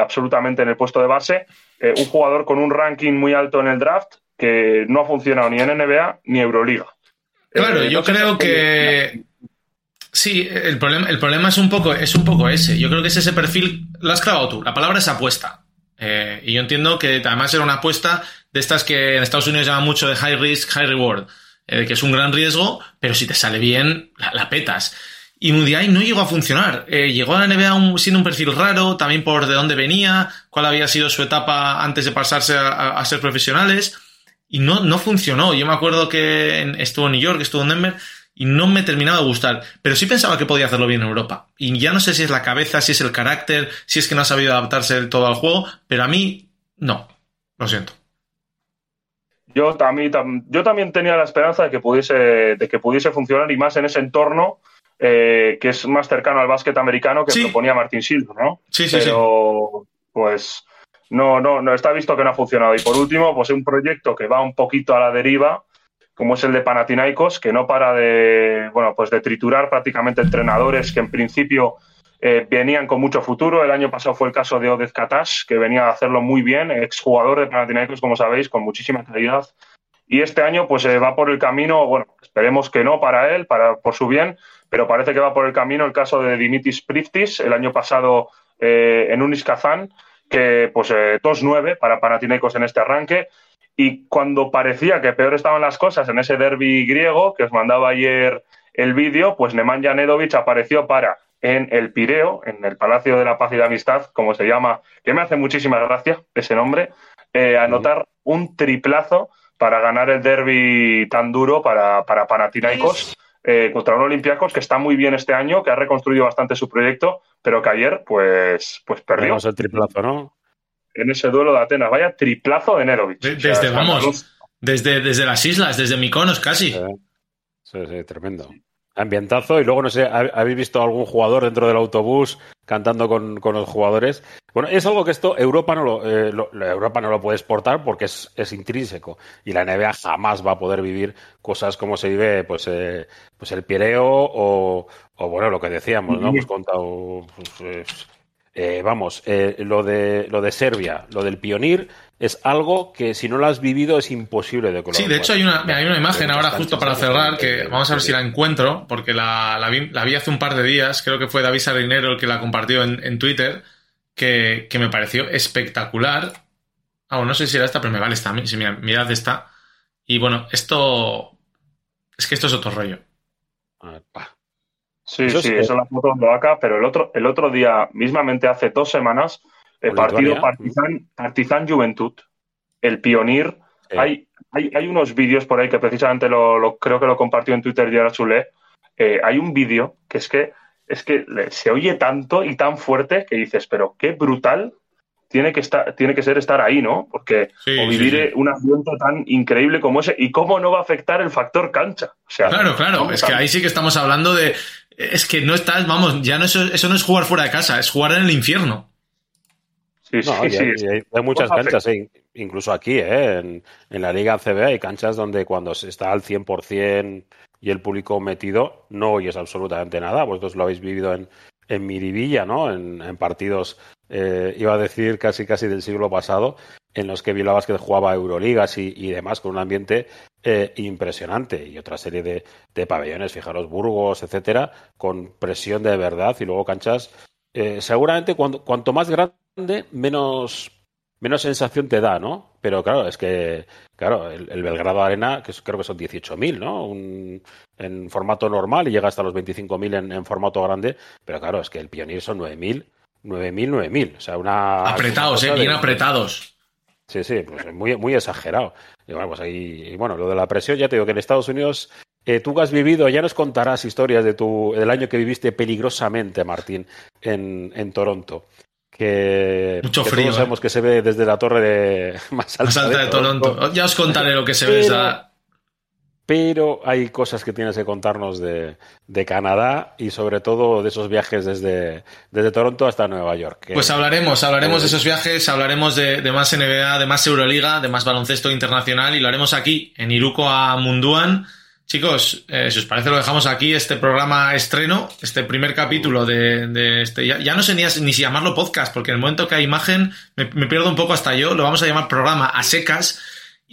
S4: absolutamente en el puesto de base. Un jugador con un ranking muy alto en el draft que no ha funcionado ni en NBA ni Euroliga.
S3: Claro, yo creo que. Sí, el problema, es, un poco, es un poco ese. Yo creo que es ese perfil. Lo has clavado tú. La palabra es apuesta. Eh, y yo entiendo que además era una apuesta de estas que en Estados Unidos llaman mucho de high risk, high reward. que es un gran riesgo, pero si te sale bien, la petas. Y Mudiay no llegó a funcionar. Eh, llegó a la NBA siendo un perfil raro, también por de dónde venía, cuál había sido su etapa antes de pasarse a, ser profesionales. Y no, no funcionó. Yo me acuerdo que estuvo en New York, estuvo en Denver, y no me terminaba de gustar. Pero sí pensaba que podía hacerlo bien en Europa. Y ya no sé si es la cabeza, si es el carácter, si es que no ha sabido adaptarse del todo al juego, pero a mí no. Lo siento.
S4: Yo, yo también tenía la esperanza de que pudiese, de que pudiese funcionar y más en ese entorno eh, que es más cercano al básquet americano que proponía Martin Silva, ¿no?
S3: Sí, sí,
S4: Pero, pues, no, no, no está visto que no ha funcionado. Y por último, pues un proyecto que va un poquito a la deriva, como es el de Panathinaikos, que no para de, bueno, pues de triturar prácticamente entrenadores que en principio eh, venían con mucho futuro. El año pasado fue el caso de Odez Katash, que venía a hacerlo muy bien, exjugador de Panathinaikos, como sabéis, con muchísima calidad. Y este año, pues eh, va por el camino, bueno, esperemos que no para él, para, por su bien, pero parece que va por el camino el caso de Dimitis Priftis, el año pasado eh, en Unis Kazán, que pues eh, 2-9 para Panathinaikos en este arranque. Y cuando parecía que peor estaban las cosas en ese derby griego, que os mandaba ayer el vídeo, pues Nemanja Nedovic apareció para en el Pireo, en el Palacio de la Paz y la Amistad, como se llama, que me hace muchísima gracia ese nombre, eh, anotar un triplazo para ganar el derby tan duro para, para Panathinaikos. Eh, contra un Olympiacos que está muy bien este año, que ha reconstruido bastante su proyecto, pero que ayer pues, pues perdió.
S2: el triplazo, ¿no?
S4: En ese duelo de Atenas. Vaya triplazo de Nerovic.
S3: Desde, vamos, desde, desde las islas, desde Miconos casi.
S2: sí, sí tremendo ambientazo y luego no sé, ¿habéis visto algún jugador dentro del autobús cantando con, los jugadores? Bueno, es algo que esto Europa no lo, eh, Europa no lo puede exportar porque es, es, intrínseco y la NBA jamás va a poder vivir cosas como se vive pues, eh, pues el Pireo o, o, bueno, lo que decíamos, ¿no? Hemos contado pues, eh, vamos, eh, lo, de, lo de Serbia, lo del Pionir, es algo que si no lo has vivido es imposible de colocar.
S3: Sí, de hecho hay una, hay una imagen ahora justo para cerrar que vamos a ver si la encuentro, porque la, la, vi, hace un par de días, creo que fue David Sarinero el que la compartió en, Twitter, que, me pareció espectacular. Ah, bueno, no sé si era esta, pero me vale esta. Mirad esta. Y bueno, esto. Es que esto es otro rollo.
S4: Sí, sí, es la foto de Vaca, pero el otro, el otro día, mismamente hace dos semanas, el partido Partizan, Partizan Juventud, el Pionir. Hay, hay, hay, unos vídeos por ahí que precisamente lo, creo que lo compartió en Twitter Yara Chulé. Eh, hay un vídeo que es que es que se oye tanto y tan fuerte que dices, pero qué brutal tiene que estar, tiene que ser estar ahí, ¿no? Porque o vivir un ambiente tan increíble como ese, y cómo no va a afectar el factor cancha. O sea,
S3: claro, claro, es que ahí sí que estamos hablando de. Es que no estás, vamos, ya no eso, eso no es jugar fuera de casa, es jugar en el infierno.
S2: Sí, sí, sí. Hay, muchas canchas, eh, incluso aquí, eh, en, en, la Liga CB hay canchas donde cuando se está al 100% y el público metido, no oyes absolutamente nada. Vosotros lo habéis vivido en, en Miribilla, ¿no? En, en partidos, eh, iba a decir casi casi del siglo pasado, en los que Bilbao que jugaba Euroligas y, y, demás, con un ambiente eh, impresionante. Y otra serie de, de, pabellones, fijaros, Burgos, etcétera, con presión de verdad y luego canchas. Eh, seguramente cuanto, cuanto más grande, menos, menos sensación te da, ¿no? pero claro, es que, claro, el, Belgrado Arena, que creo que son 18.000, ¿no? en formato normal y llega hasta los 25.000 en, en formato grande, pero claro, es que el Pioneer son 9.000, 9.000, 9.000, o sea, una...
S3: Apretados, ¿eh? Bien apretados.
S2: Sí, sí, pues muy, muy exagerado. Y bueno, pues ahí, y bueno, lo de la presión, ya te digo que en Estados Unidos eh, tú has vivido, ya nos contarás historias de tu, del año que viviste peligrosamente, Martín, en, en Toronto que,
S3: Mucho frío,
S2: todos sabemos ¿eh? que se ve desde la torre de [laughs]
S3: más alta, de, Toronto. Ya os contaré lo que se ve desde
S2: Pero hay cosas que tienes que contarnos de, de, Canadá y sobre todo de esos viajes desde, desde Toronto hasta Nueva York.
S3: Pues hablaremos, hablaremos de esos viajes, hablaremos de, de, más NBA, de más Euroliga, de más baloncesto internacional y lo haremos aquí, en Iruko a Munduan Chicos, eh, si os parece lo dejamos aquí, este programa estreno, este primer capítulo de, este... Ya, no sé ni, si llamarlo podcast, porque en el momento que hay imagen me, pierdo un poco hasta yo, lo vamos a llamar programa a secas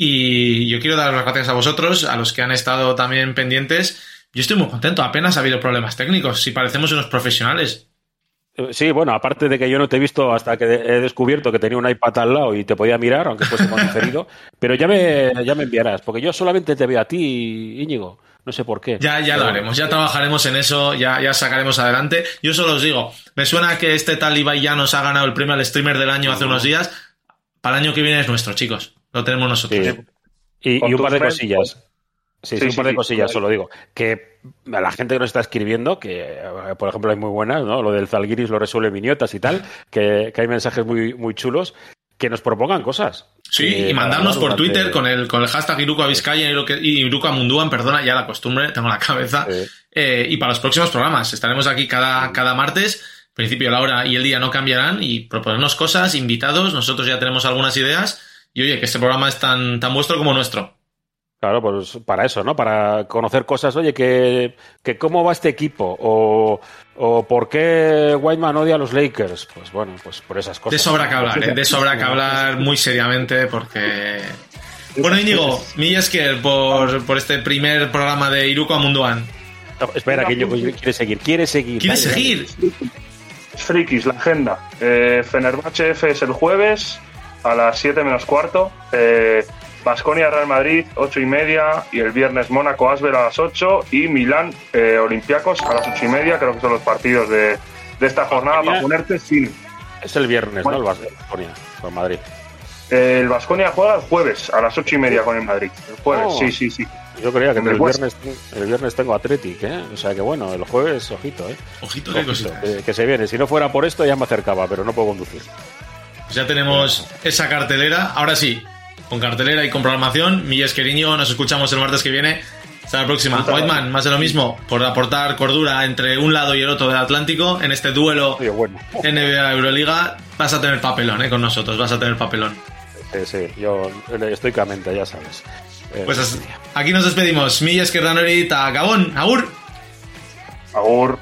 S3: y yo quiero dar las gracias a vosotros, a los que han estado también pendientes. Yo estoy muy contento, apenas ha habido problemas técnicos, si parecemos unos profesionales.
S2: Sí, bueno, aparte de que yo no te he visto hasta que he descubierto que tenía un iPad al lado y te podía mirar, aunque fuese diferido, [laughs] pero ya me, ya me enviarás, porque yo solamente te veo a ti, Íñigo. No sé por qué.
S3: Ya, ya lo haremos, ya trabajaremos en eso, ya, ya sacaremos adelante. Yo solo os digo, me suena que este tal Ibai ya nos ha ganado el premio al streamer del año hace unos días. Para el año que viene es nuestro, chicos. Lo tenemos nosotros.
S2: Y, y un par de cosillas. Sí, sí, un par de cosillas, solo digo. Que a la gente que nos está escribiendo, que eh, por ejemplo hay muy buenas, ¿no? Lo del Zalgiris lo resuelve Miniotas y tal, que, hay mensajes muy, muy chulos, que nos propongan cosas.
S3: Sí, y mandarnos por Twitter con el, con el hashtag Iruko Vizcaya y Iruko Munduan, perdona, ya la costumbre, tengo la cabeza. Eh, y para los próximos programas, estaremos aquí cada, cada martes, principio, la hora y el día no cambiarán, y proponernos cosas, invitados, nosotros ya tenemos algunas ideas, y oye, que este programa es tan, tan vuestro como nuestro.
S2: Claro, pues para eso, ¿no? Para conocer cosas, oye, que, que cómo va este equipo o, o por qué Whiteman odia a los Lakers. Pues bueno, pues por esas cosas.
S3: De sobra que hablar, ¿eh? de sobra que hablar muy seriamente porque... Bueno, Íñigo, Millesker por, por este primer programa de Iruko a Munduan.
S2: espera, que yo quiere seguir, quiere seguir.
S3: ¿Quiere seguir?
S4: Frikis, la agenda. Eh, Fenerbahce F es el jueves a las 7 menos cuarto. Eh, Basconia Real Madrid, 8 y media, y el viernes Mónaco Asbel a las 8 y Milán eh, Olympiacos a las 8 y media, creo que son los partidos de, de esta jornada para ponerte sin.
S2: Es el viernes, ¿no? El Basconia con Madrid.
S4: El Basconia juega el jueves a las 8 y media con el Madrid. El jueves, oh. sí, sí, sí.
S2: Yo creía que el, viernes, el viernes tengo Athletic, ¿eh? O sea que bueno, el jueves, ojito, ¿eh?
S3: Ojito, qué cosita.
S2: que, se viene. Si no fuera por esto ya me acercaba, pero no puedo conducir.
S3: Pues ya tenemos esa cartelera. Ahora sí, con cartelera y con programación. Milles Queriño, nos escuchamos el martes que viene. Hasta la próxima. Whiteman, más de lo mismo, por aportar cordura entre un lado y el otro del Atlántico en este duelo NBA Euroliga. Vas a tener papelón ¿eh? con nosotros, vas a tener papelón.
S2: Sí, sí, yo estoicamente, ya sabes.
S3: Eh, pues aquí nos despedimos. Milles Querdanori, Gabón, Agur.
S4: Agur.